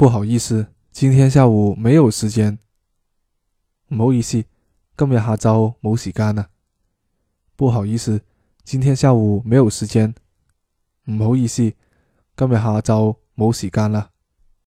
不好意思今天下午没有时间。唔好意思今日下昼冇时间啊。不好意思今天下午没有时间。唔好意思今日下昼冇时间啦